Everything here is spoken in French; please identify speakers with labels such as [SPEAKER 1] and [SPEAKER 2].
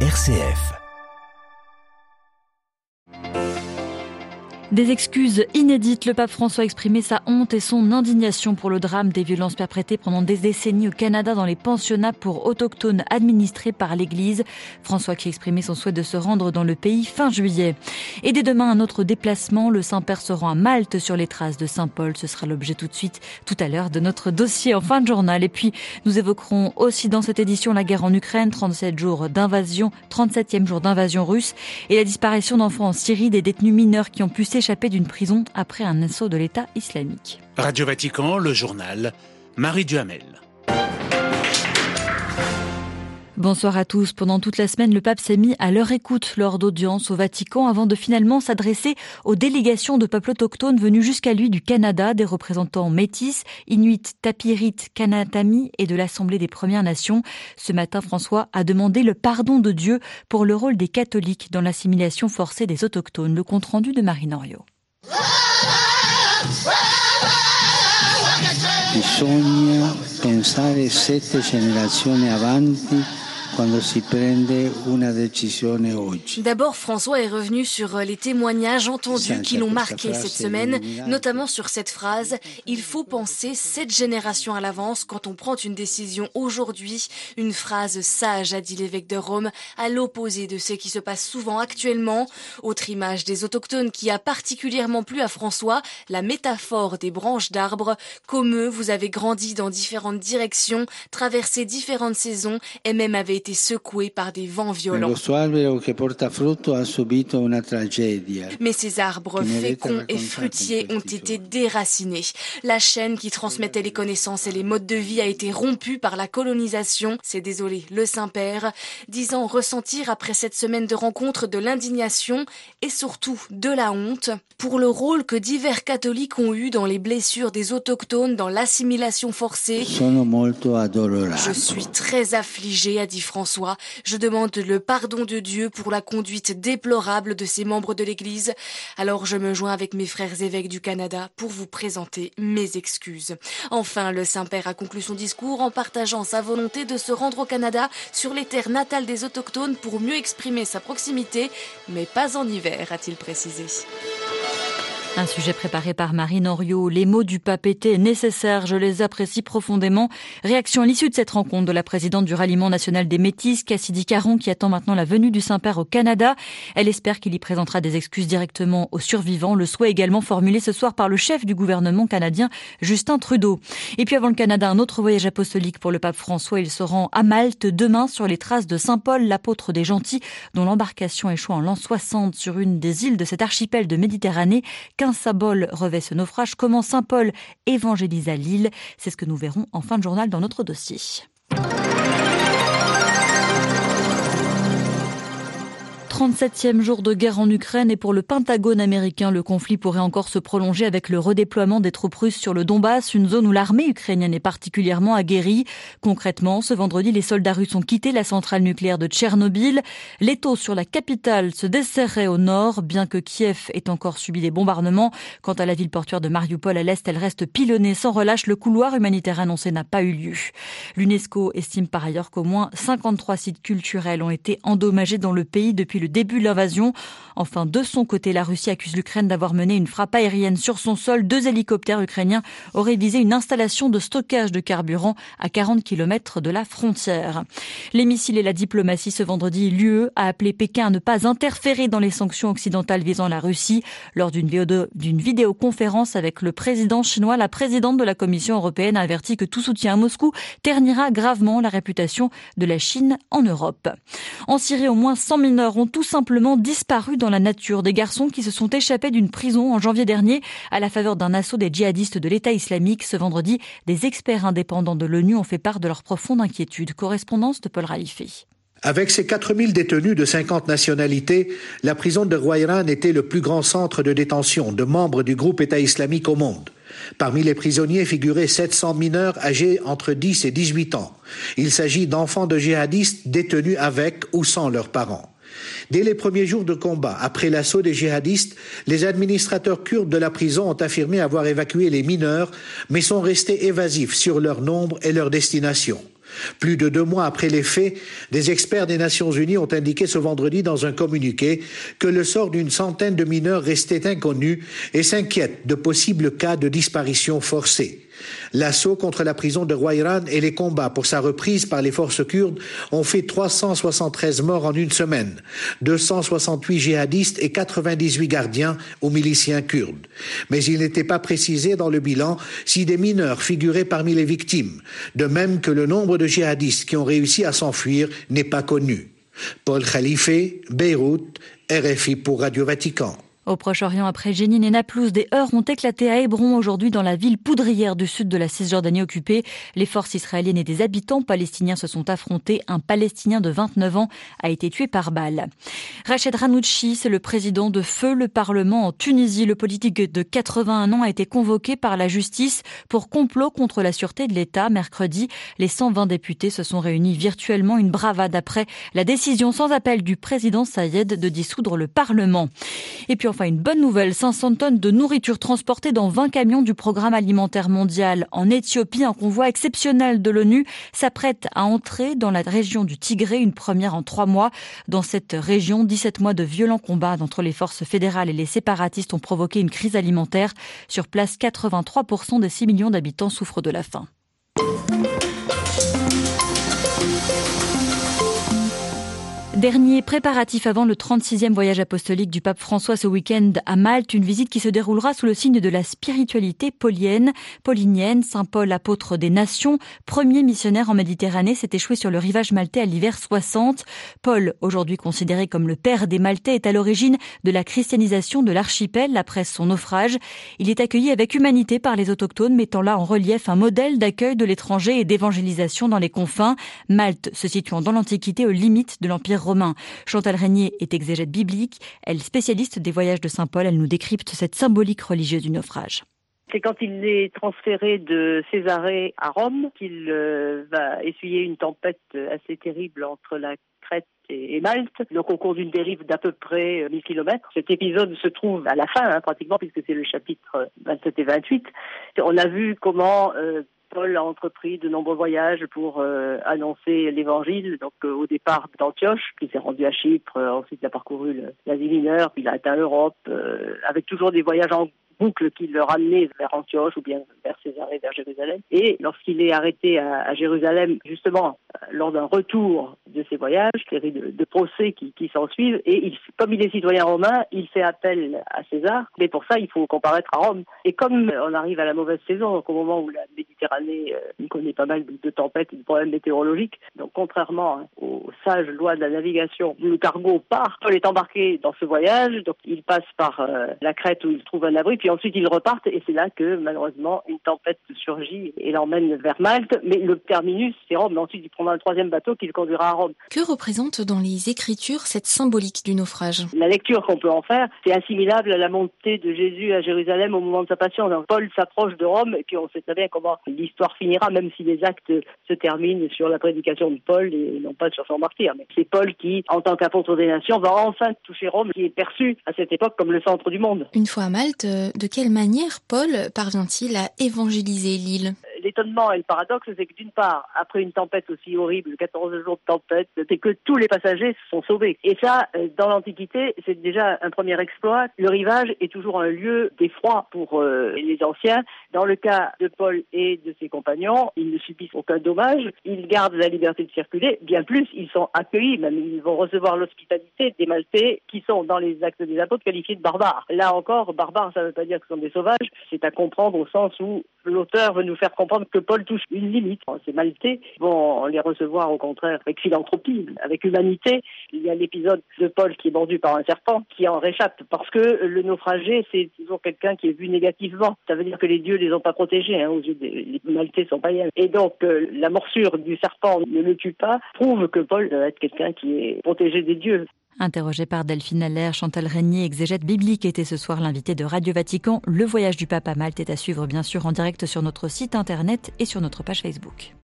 [SPEAKER 1] RCF.
[SPEAKER 2] Des excuses inédites, le pape François a exprimé sa honte et son indignation pour le drame des violences perpétrées pendant des décennies au Canada dans les pensionnats pour autochtones administrés par l'Église. François qui a exprimé son souhait de se rendre dans le pays fin juillet. Et dès demain, un autre déplacement, le Saint-Père se rend à Malte sur les traces de Saint-Paul. Ce sera l'objet tout de suite, tout à l'heure, de notre dossier en fin de journal. Et puis, nous évoquerons aussi dans cette édition la guerre en Ukraine, 37 jours d'invasion, 37e jour d'invasion russe et la disparition d'enfants en Syrie, des détenus mineurs qui ont pu échappé d'une prison après un assaut de l'État islamique.
[SPEAKER 3] Radio Vatican, le journal, Marie Duhamel.
[SPEAKER 2] Bonsoir à tous. Pendant toute la semaine, le pape s'est mis à leur écoute lors d'audience au Vatican avant de finalement s'adresser aux délégations de peuples autochtones venus jusqu'à lui du Canada, des représentants métis, inuits, tapirites, kanatami et de l'Assemblée des Premières Nations. Ce matin, François a demandé le pardon de Dieu pour le rôle des catholiques dans l'assimilation forcée des autochtones. Le compte rendu de
[SPEAKER 4] avanti
[SPEAKER 5] D'abord, François est revenu sur euh, les témoignages entendus qui l'ont marqué cette semaine, notamment sur cette phrase ⁇ Il faut penser cette génération à l'avance quand on prend une décision aujourd'hui ⁇ Une phrase sage, a dit l'évêque de Rome, à l'opposé de ce qui se passe souvent actuellement. Autre image des autochtones qui a particulièrement plu à François, la métaphore des branches d'arbres. Comme eux, vous avez grandi dans différentes directions, traversé différentes saisons et même avez été secoué par des vents violents. Mais ces arbres féconds et fruitiers ont été déracinés. La chaîne qui transmettait les connaissances et les modes de vie a été rompue par la colonisation. C'est désolé, le Saint-Père, disant ressentir après cette semaine de rencontres de l'indignation et surtout de la honte pour le rôle que divers catholiques ont eu dans les blessures des autochtones dans l'assimilation forcée. Je suis très affligé, a dit François. Je demande le pardon de Dieu pour la conduite déplorable de ces membres de l'Église. Alors je me joins avec mes frères évêques du Canada pour vous présenter mes excuses. Enfin, le Saint-Père a conclu son discours en partageant sa volonté de se rendre au Canada sur les terres natales des Autochtones pour mieux exprimer sa proximité, mais pas en hiver, a-t-il précisé.
[SPEAKER 2] Un sujet préparé par Marine Henriot. Les mots du pape étaient nécessaires, je les apprécie profondément. Réaction à l'issue de cette rencontre de la présidente du ralliement national des Métis, Cassidy Caron, qui attend maintenant la venue du Saint-Père au Canada. Elle espère qu'il y présentera des excuses directement aux survivants. Le souhait également formulé ce soir par le chef du gouvernement canadien, Justin Trudeau. Et puis avant le Canada, un autre voyage apostolique pour le pape François. Il se rend à Malte demain sur les traces de Saint Paul, l'apôtre des gentils, dont l'embarcation échoue en l'an 60 sur une des îles de cet archipel de Méditerranée Saint-Paul revêt ce naufrage, comment Saint-Paul évangélisa l'île. C'est ce que nous verrons en fin de journal dans notre dossier. 37e jour de guerre en Ukraine et pour le Pentagone américain, le conflit pourrait encore se prolonger avec le redéploiement des troupes russes sur le Donbass, une zone où l'armée ukrainienne est particulièrement aguerrie. Concrètement, ce vendredi, les soldats russes ont quitté la centrale nucléaire de Tchernobyl. L'étau sur la capitale se desserrait au nord, bien que Kiev ait encore subi des bombardements. Quant à la ville portuaire de Mariupol à l'est, elle reste pilonnée sans relâche. Le couloir humanitaire annoncé n'a pas eu lieu. L'UNESCO estime par ailleurs qu'au moins 53 sites culturels ont été endommagés dans le pays depuis le début de l'invasion. Enfin, de son côté, la Russie accuse l'Ukraine d'avoir mené une frappe aérienne sur son sol. Deux hélicoptères ukrainiens auraient visé une installation de stockage de carburant à 40 km de la frontière. Les missiles et la diplomatie ce vendredi, l'UE a appelé Pékin à ne pas interférer dans les sanctions occidentales visant la Russie. Lors d'une vidéoconférence avec le président chinois, la présidente de la Commission européenne a averti que tout soutien à Moscou ternira gravement la réputation de la Chine en Europe. En Syrie, au moins 100 mineurs ont tout simplement disparu dans la nature. Des garçons qui se sont échappés d'une prison en janvier dernier à la faveur d'un assaut des djihadistes de l'État islamique. Ce vendredi, des experts indépendants de l'ONU ont fait part de leur profonde inquiétude. Correspondance de Paul Raifé.
[SPEAKER 6] Avec ses 4000 détenus de 50 nationalités, la prison de Rouayran était le plus grand centre de détention de membres du groupe État islamique au monde. Parmi les prisonniers figuraient 700 mineurs âgés entre 10 et 18 ans. Il s'agit d'enfants de djihadistes détenus avec ou sans leurs parents. Dès les premiers jours de combat, après l'assaut des djihadistes, les administrateurs kurdes de la prison ont affirmé avoir évacué les mineurs, mais sont restés évasifs sur leur nombre et leur destination. Plus de deux mois après les faits, des experts des Nations Unies ont indiqué ce vendredi dans un communiqué que le sort d'une centaine de mineurs restait inconnu et s'inquiètent de possibles cas de disparition forcée. L'assaut contre la prison de Rouayran et les combats pour sa reprise par les forces kurdes ont fait 373 morts en une semaine, 268 djihadistes et 98 gardiens aux miliciens kurdes. Mais il n'était pas précisé dans le bilan si des mineurs figuraient parmi les victimes, de même que le nombre de djihadistes qui ont réussi à s'enfuir n'est pas connu. Paul Khalife, Beyrouth, RFI pour Radio Vatican.
[SPEAKER 2] Au Proche-Orient, après Jénine et Naplouse, des heurts ont éclaté à Hébron aujourd'hui dans la ville poudrière du sud de la Cisjordanie occupée. Les forces israéliennes et des habitants palestiniens se sont affrontés. Un Palestinien de 29 ans a été tué par balle. Rached Ranouchi, c'est le président de Feu le Parlement en Tunisie. Le politique de 81 ans a été convoqué par la justice pour complot contre la sûreté de l'État. Mercredi, les 120 députés se sont réunis virtuellement, une bravade après la décision sans appel du président Sayed de dissoudre le Parlement. Et puis enfin une bonne nouvelle, 500 tonnes de nourriture transportées dans 20 camions du programme alimentaire mondial en Éthiopie. Un convoi exceptionnel de l'ONU s'apprête à entrer dans la région du Tigré, une première en trois mois. Dans cette région, 17 mois de violents combats entre les forces fédérales et les séparatistes ont provoqué une crise alimentaire. Sur place, 83% des 6 millions d'habitants souffrent de la faim. Dernier préparatif avant le 36e voyage apostolique du pape François ce week-end à Malte, une visite qui se déroulera sous le signe de la spiritualité paulienne, paulinienne. Saint Paul, apôtre des nations, premier missionnaire en Méditerranée, s'est échoué sur le rivage maltais à l'hiver 60. Paul, aujourd'hui considéré comme le père des Maltais, est à l'origine de la christianisation de l'archipel après son naufrage. Il est accueilli avec humanité par les autochtones, mettant là en relief un modèle d'accueil de l'étranger et d'évangélisation dans les confins. Malte se situant dans l'Antiquité aux limites de l'Empire romain. Chantal Régnier est exégète biblique. Elle, spécialiste des voyages de Saint Paul, elle nous décrypte cette symbolique religieuse du naufrage.
[SPEAKER 1] C'est quand il est transféré de Césarée à Rome qu'il euh, va essuyer une tempête assez terrible entre la Crète et, Malte, donc au cours d'une dérive d'à peu près 1000 km. Cet épisode se trouve à la fin, hein, pratiquement, puisque c'est le chapitre 27 et 28. On a vu comment euh, Paul a entrepris de nombreux voyages pour euh, annoncer l'évangile. Donc euh, au départ d'Antioche, il s'est rendu à Chypre, euh, ensuite il a parcouru l'Asie mineure, puis il a atteint l'Europe, avec toujours des voyages en boucle qui le ramenait vers Antioche ou bien vers Césarée, vers Jérusalem. Et lorsqu'il est arrêté à, Jérusalem, justement, lors d'un retour de ses voyages, série de, de procès qui, qui s'en suivent, et comme il est citoyen romain, il fait appel à César, mais pour ça, il faut comparaître à Rome. Et comme on arrive à la mauvaise saison, donc au moment où la Méditerranée euh, connaît pas mal de, tempêtes et de problèmes météorologiques, donc contrairement aux sages lois de la navigation, le cargo part, Paul est embarqué dans ce voyage, donc il passe par euh, la Crète où il trouve un abri, puis ensuite ils repartent et c'est là que malheureusement une tempête surgit et l'emmène vers Malte. Mais le terminus, c'est Rome. Ensuite il prendra un troisième bateau qui le conduira à Rome.
[SPEAKER 2] Que représente dans les Écritures cette symbolique du naufrage?
[SPEAKER 1] La lecture qu'on peut en faire, c'est assimilable à la montée de Jésus à Jérusalem au moment de sa passion. Donc, Paul s'approche de Rome et puis on sait très bien comment l'histoire finira, même si les actes se terminent sur la prédication de Paul et non pas sur son martyr. Mais c'est Paul qui, en tant qu'apôtre des nations, va enfin toucher Rome, qui est perçu à cette époque comme le centre du monde.
[SPEAKER 2] Une fois à Malte, de quelle manière Paul parvient-il à évangéliser l'île?
[SPEAKER 1] Et le paradoxe, c'est que d'une part, après une tempête aussi horrible, 14 jours de tempête, c'est que tous les passagers se sont sauvés. Et ça, euh, dans l'Antiquité, c'est déjà un premier exploit. Le rivage est toujours un lieu d'effroi pour euh, les anciens. Dans le cas de Paul et de ses compagnons, ils ne subissent aucun dommage. Ils gardent la liberté de circuler. Bien plus, ils sont accueillis, même ils vont recevoir l'hospitalité des Maltais qui sont dans les actes des apôtres qualifiés de barbares. Là encore, barbares, ça ne veut pas dire que ce sont des sauvages. C'est à comprendre au sens où l'auteur veut nous faire comprendre que Paul touche une limite. Ces Maltais vont les recevoir au contraire avec philanthropie, avec humanité. Il y a l'épisode de Paul qui est mordu par un serpent, qui en réchappe parce que le naufragé, c'est toujours quelqu'un qui est vu négativement. Ça veut dire que les dieux les ont pas protégés hein, aux yeux des les Maltais sont païens. Et donc euh, la morsure du serpent ne le tue pas, prouve que Paul doit être quelqu'un qui est protégé des dieux.
[SPEAKER 2] Interrogé par Delphine Allaire, Chantal Régnier, exégète biblique, était ce soir l'invité de Radio Vatican. Le voyage du pape à Malte est à suivre bien sûr en direct sur notre site internet et sur notre page Facebook.